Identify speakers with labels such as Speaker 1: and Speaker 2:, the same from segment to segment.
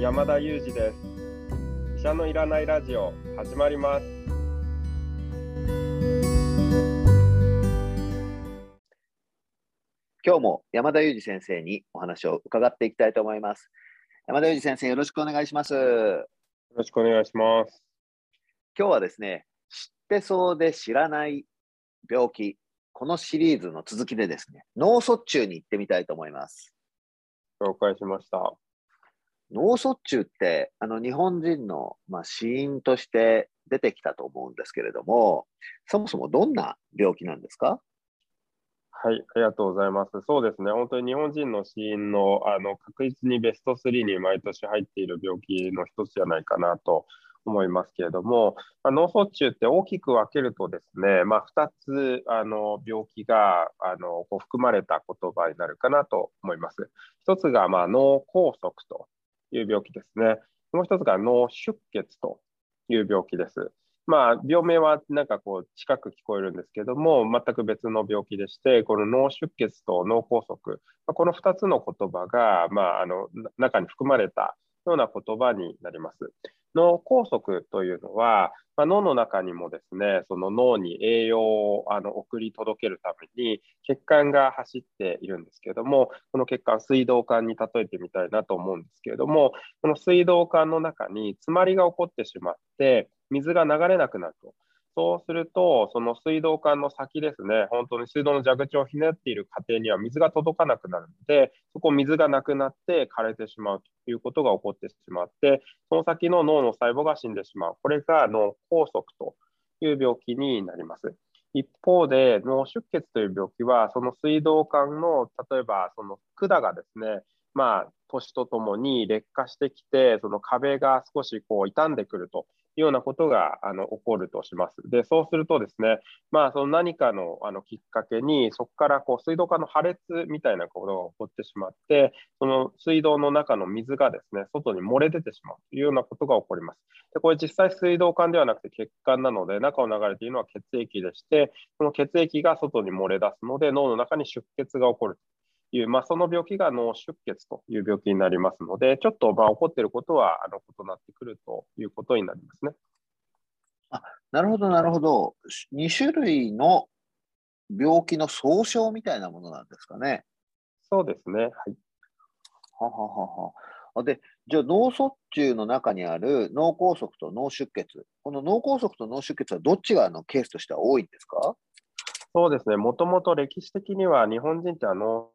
Speaker 1: 山田裕二です。医者のいらないラジオ始まります。
Speaker 2: 今日も山田裕二先生にお話を伺っていきたいと思います。山田裕二先生よろしくお願いします。よ
Speaker 1: ろしくお願いします。
Speaker 2: 今日はですね知ってそうで知らない病気このシリーズの続きでですね脳卒中に行ってみたいと思います。
Speaker 1: 了解しました
Speaker 2: 脳卒中ってあの日本人の、まあ、死因として出てきたと思うんですけれども、そもそもどんな病気なんですか？
Speaker 1: はい、ありがとうございます。そうですね、本当に日本人の死因のあの確実にベスト3に毎年入っている病気の一つじゃないかなと思いますけれども、まあ、脳卒中って大きく分けるとですね、まあ、2つあの病気があのこう含まれた言葉になるかなと思います。1つがま脳梗塞という病気ですね。もう一つが脳出血という病気です。まあ、病名はなんかこう近く聞こえるんですけども、全く別の病気でして、この脳出血と脳梗塞、この2つの言葉が、まあ、あの中に含まれたような言葉になります。脳梗塞というのは、まあ、脳の中にもですね、その脳に栄養をあの送り届けるために血管が走っているんですけれども、この血管、水道管に例えてみたいなと思うんですけれども、この水道管の中に詰まりが起こってしまって、水が流れなくなると。そうすると、その水道管の先ですね、本当に水道の蛇口をひねっている過程には水が届かなくなるので、そこ水がなくなって枯れてしまうということが起こってしまって、その先の脳の細胞が死んでしまう。これが脳梗塞という病気になります。一方で、脳出血という病気は、その水道管の、例えばその管がですね、まあ、年とともに劣化してきて、その壁が少しこう傷んでくるとようなことがあの起こるとします。で、そうするとですね、まあ、その何かのあのきっかけに、そこからこう水道管の破裂みたいなことが起こってしまって、その水道の中の水がですね、外に漏れ出てしまうというようなことが起こります。で、これ実際水道管ではなくて血管なので、中を流れているのは血液でして、その血液が外に漏れ出すので、脳の中に出血が起こるいう、まあ、その病気が脳出血という病気になりますので、ちょっとまあ起こっていることはあの異なってくるということになりますね。
Speaker 2: あなるほど、なるほど。2種類の病気の総称みたいなものなんですかね。
Speaker 1: そうですね。はい。
Speaker 2: はははは。で、じゃあ脳卒中の中にある脳梗塞と脳出血、この脳梗塞と脳出血はどっちがのケースとしては多いんですか？
Speaker 1: そうですね、もともと歴史的には日本人ってあの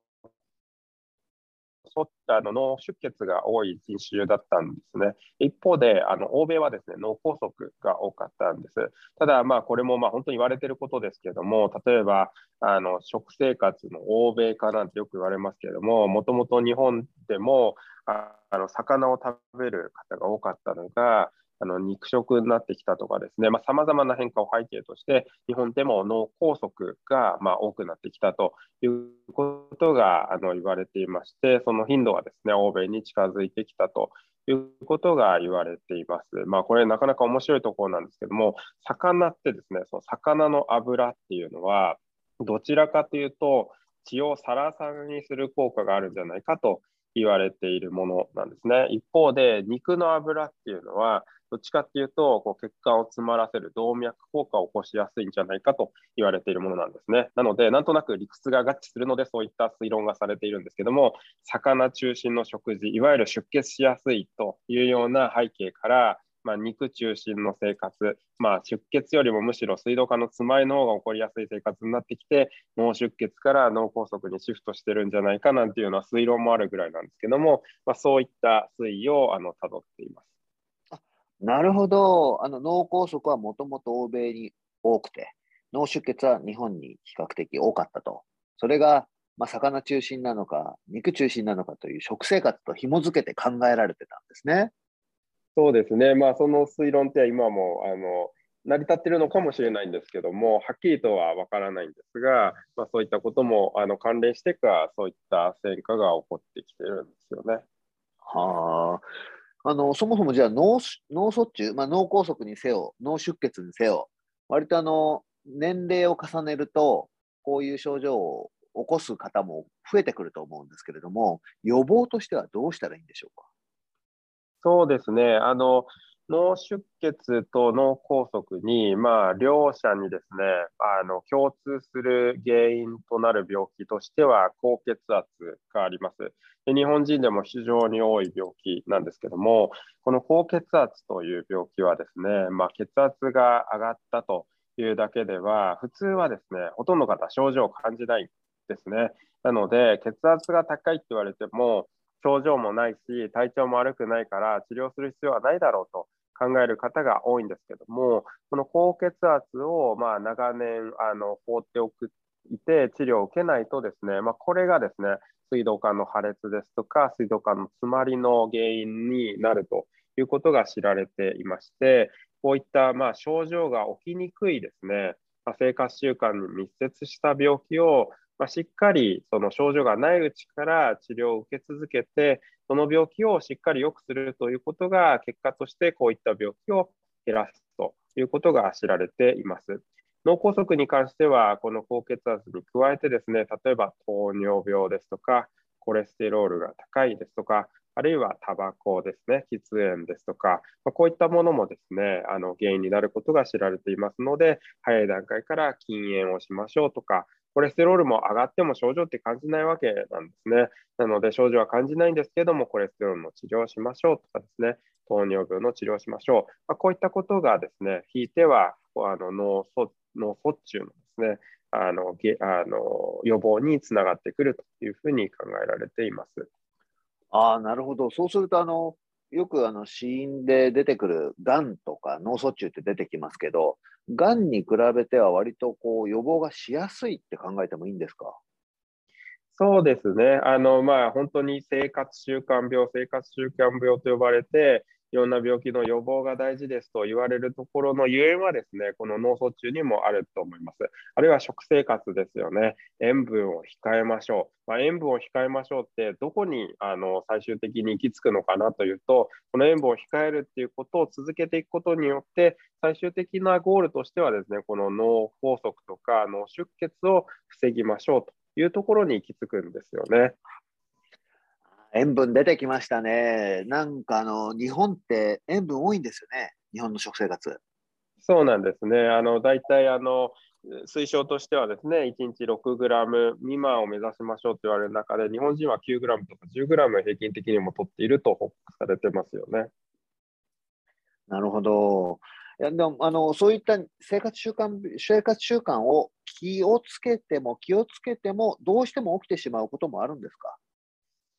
Speaker 1: そあの脳出血が多い人種だったんですね。一方で、あの欧米はですね脳梗塞が多かったんです。ただ、まあ、これもまあ本当に言われていることですけれども、例えばあの食生活の欧米化なんてよく言われますけれども、もともと日本でもあの魚を食べる方が多かったのが、あの肉食になってきたとかですね、さまざ、まな変化を背景として、日本でも脳梗塞がまあ多くなってきたということがあの言われていまして、その頻度がですね欧米に近づいてきたということが言われています。まあ、これなかなか面白いところなんですけども、魚ってですね、その魚の油っていうのは、どちらかというと、血をサラサラにする効果があるんじゃないかと言われているものなんですね。一方で、肉の油っていうのは、どっちかっていうと、こう血管を詰まらせる動脈硬化を起こしやすいんじゃないかと言われているものなんですね。なので、なんとなく理屈が合致するので、そういった推論がされているんですけども、魚中心の食事、いわゆる出血しやすいというような背景から、まあ、肉中心の生活、まあ、出血よりもむしろ水道管の詰まりの方が起こりやすい生活になってきて、脳出血から脳梗塞にシフトしてるんじゃないかなんていうのは推論もあるぐらいなんですけども、まあ、そういった推移をあの辿っています。
Speaker 2: なるほど。あの脳梗塞はもともと欧米に多くて、脳出血は日本に比較的多かったと。それが、まあ、魚中心なのか、肉中心なのかという食生活と紐づけて考えられてたんですね。
Speaker 1: そうですね。まあ、その推論って今も、あの、成り立っているのかもしれないんですけども、はっきりとは分からないんですが、まあ、そういったこともあの関連してか、そういった戦果が起こってきてるんですよね。
Speaker 2: はあ。あのそもそもじゃあ脳脳卒中、まあ、脳梗塞にせよ、脳出血にせよ、割とあの年齢を重ねると、こういう症状を起こす方も増えてくると思うんですけれども、予防としてはどうしたらいいんでしょうか？
Speaker 1: そうですね。あの、脳出血と脳梗塞に、まあ、両者にですね、あの共通する原因となる病気としては、高血圧がありますで。日本人でも非常に多い病気なんですけども、この高血圧という病気はですね、まあ、血圧が上がったというだけでは、普通はですね、ほとんどの方、症状を感じないですね。なので、血圧が高いって言われても、症状もないし、体調も悪くないから治療する必要はないだろうと考える方が多いんですけども、この高血圧をまあ長年あの放っておくいて治療を受けないとですね、まあ、これがですね、水道管の破裂ですとか、水道管の詰まりの原因になるということが知られていまして、こういったまあ症状が起きにくいですね、まあ、生活習慣に密接した病気をまあ、しっかりその症状がないうちから治療を受け続けて、その病気をしっかり良くするということが、結果としてこういった病気を減らすということが知られています。脳梗塞に関しては、この高血圧に加えてですね、例えば糖尿病ですとか、コレステロールが高いですとか、あるいはタバコですね、喫煙ですとか、まあ、こういったものもですね、あの原因になることが知られていますので、早い段階から禁煙をしましょうとか、コレステロールも上がっても症状って感じないわけなんですね。なので、症状は感じないんですけども、コレステロールの治療をしましょうとかですね、糖尿病の治療をしましょう。まあ、こういったことがですね、ひいてはあの脳卒中のですね、あのあの予防につながってくるというふうに考えられています。
Speaker 2: あ、なるほど。そうすると、あの、よくあの死因で出てくるがんとか脳卒中って出てきますけど、がんに比べては割とこう予防がしやすいって考えてもいいんですか？
Speaker 1: そうですね。あの、まあ、本当に生活習慣病、生活習慣病と呼ばれて、いろんな病気の予防が大事ですと言われるところのゆえんはですね、この脳卒中にもあると思います。あるいは食生活ですよね。塩分を控えましょう。まあ、塩分を控えましょうって、どこにあの最終的に行き着くのかなというと、この塩分を控えるっていうことを続けていくことによって、最終的なゴールとしてはですね、この脳梗塞とか脳出血を防ぎましょうというところに行き着くんですよね。
Speaker 2: 塩分出てきましたね。なんかあの、日本って塩分多いんですよね。日本の食生活。
Speaker 1: そうなんですね。あの、大体あの、推奨としてはですね、1日6グラム未満を目指しましょうと言われる中で、日本人は9グラムとか10グラム平均的にも取っていると報告されてますよね。
Speaker 2: なるほど。いやでもあのそういった生活習慣生活習慣を気をつけても気をつけてもどうしても起きてしまうこともあるんですか？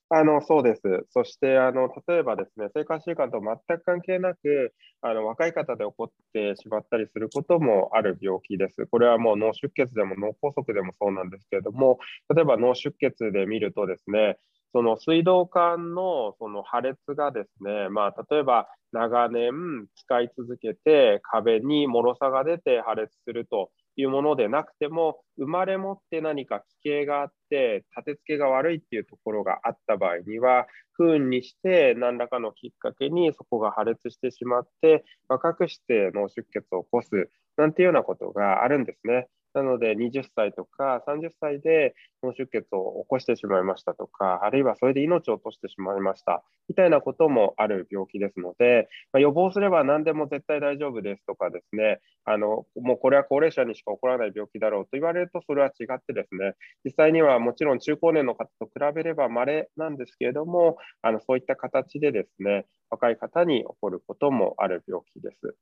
Speaker 1: あのそうです。そしてあの、例えばですね、生活習慣と全く関係なく、あの若い方で起こってしまったりすることもある病気です。これはもう脳出血でも脳梗塞でもそうなんですけれども、例えば脳出血で見るとですね、その水道管のその破裂がですね、まあ、例えば長年使い続けて壁に脆さが出て破裂するというものでなくても、生まれ持って何か奇形があって、立て付けが悪いっていうところがあった場合には、不運にして何らかのきっかけにそこが破裂してしまって、若くして脳出血を起こすなんていうようなことがあるんですね。なので、20歳とか30歳で脳出血を起こしてしまいましたとか、あるいはそれで命を落としてしまいましたみたいなこともある病気ですので、まあ、予防すれば何でも絶対大丈夫ですとかですね、あのもうこれは高齢者にしか起こらない病気だろうと言われると、それは違ってですね、実際にはもちろん中高年の方と比べれば稀なんですけれども、あのそういった形でですね、若い方に起こることもある病気です。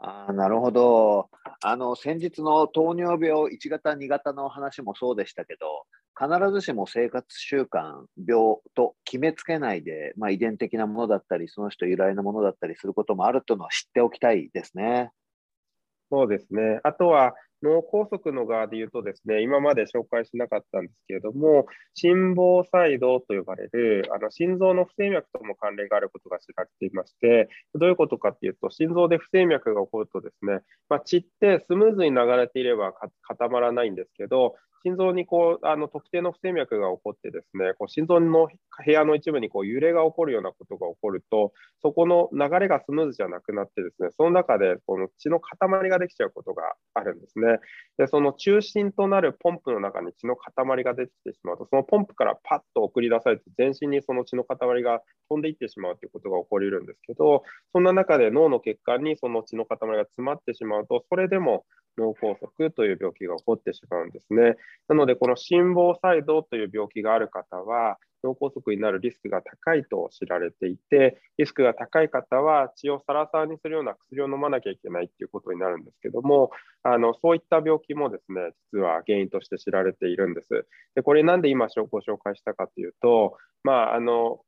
Speaker 2: あなるほど。あの先日の糖尿病1型、2型の話もそうでしたけど、必ずしも生活習慣病と決めつけないで、まあ、遺伝的なものだったり、その人由来のものだったりすることもあるというのは知っておきたいですね。
Speaker 1: そうですね。あとは、脳梗塞の側で言うとですね、今まで紹介しなかったんですけれども、心房細動と呼ばれる、あの心臓の不整脈とも関連があることが知られていまして、どういうことかっていうと、心臓で不整脈が起こるとですね、まあ、血ってスムーズに流れていれば固まらないんですけど、心臓にこうあの特定の不整脈が起こってですね、こう心臓の部屋の一部にこう揺れが起こるようなことが起こると、そこの流れがスムーズじゃなくなってですね、その中でこの血の塊ができちゃうことがあるんですね。で、その中心となるポンプの中に血の塊が出てきてしまうと、そのポンプからパッと送り出されて、全身にその血の塊が飛んでいってしまうということが起こり得るんですけど、そんな中で脳の血管にその血の塊が詰まってしまうと、それでも脳梗塞という病気が起こってしまうんですね。なので、この心房細動という病気がある方は、脳梗塞になるリスクが高いと知られていて、リスクが高い方は血をサラサラにするような薬を飲まなきゃいけないということになるんですけども、あのそういった病気もですね、実は原因として知られているんです。でこれなんで今ご紹介したかというと、まあ、あの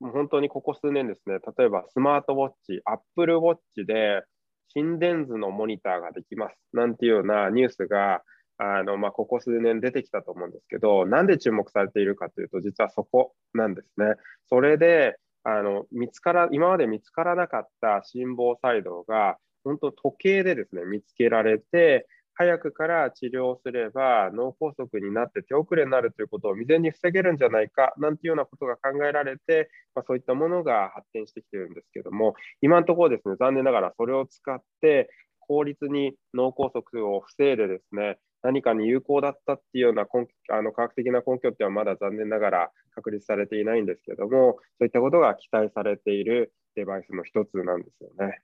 Speaker 1: 本当にここ数年ですね、例えばスマートウォッチ、アップルウォッチで心電図のモニターができますなんていうようなニュースがあの、まあ、ここ数年出てきたと思うんですけど、なんで注目されているかというと、実はそこなんですね。それで、あの見つから今まで見つからなかった心房細動が、本当時計でですね見つけられて、早くから治療すれば脳梗塞になって手遅れになるということを未然に防げるんじゃないかなんていうようなことが考えられて、まあ、そういったものが発展してきてるんですけども、今のところですね、残念ながらそれを使って効率に脳梗塞を防いでですね、何かに有効だったっていうような根あの科学的な根拠ってはまだ残念ながら確立されていないんですけども、そういったことが期待されているデバイスの一つなんですよね。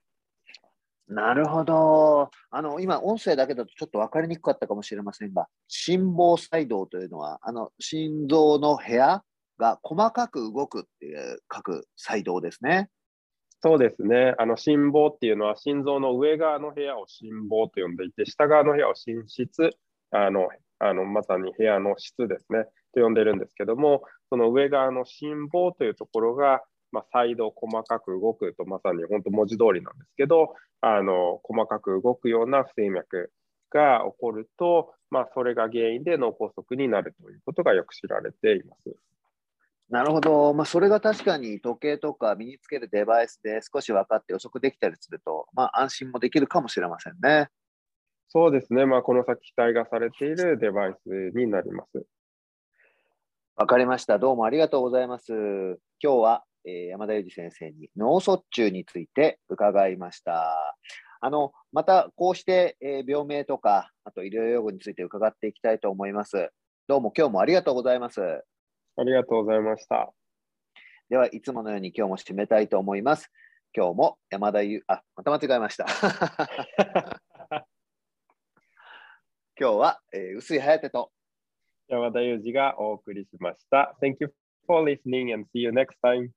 Speaker 2: なるほど。あの、今、音声だけだとちょっと分かりにくかったかもしれませんが、心房細動というのは、あの、心臓の部屋が細かく動くっていう書く細動ですね。
Speaker 1: そうですね。あの心房っていうのは心臓の上側の部屋を心房と呼んでいて、下側の部屋を心室あのあのまさに部屋の質ですね、と呼んでるんですけども、その上側の心房というところが、まあ、再度細かく動くと、まさに本当文字通りなんですけど、あの細かく動くような不整脈が起こると、まあ、それが原因で脳梗塞になるということがよく知られています。
Speaker 2: なるほど、まあ、それが確かに時計とか身につけるデバイスで少し分かって予測できたりすると、まあ、安心もできるかもしれませんね。
Speaker 1: そうですね、まあ、この先期待がされているデバイスになります。
Speaker 2: わかりました。どうもありがとうございます。今日は、えー、山田裕二先生に脳卒中について伺いました。あのまたこうして、えー、病名とか、あと医療用語について伺っていきたいと思います。どうも今日もありがとうございます。
Speaker 1: ありがとうございました。
Speaker 2: では、いつものように今日も締めたいと思います。今日も山田優、あ、また間違えました。今日は、えー、薄井颯と
Speaker 1: 山田裕二がお送りしました。Thank you for listening and see you next time.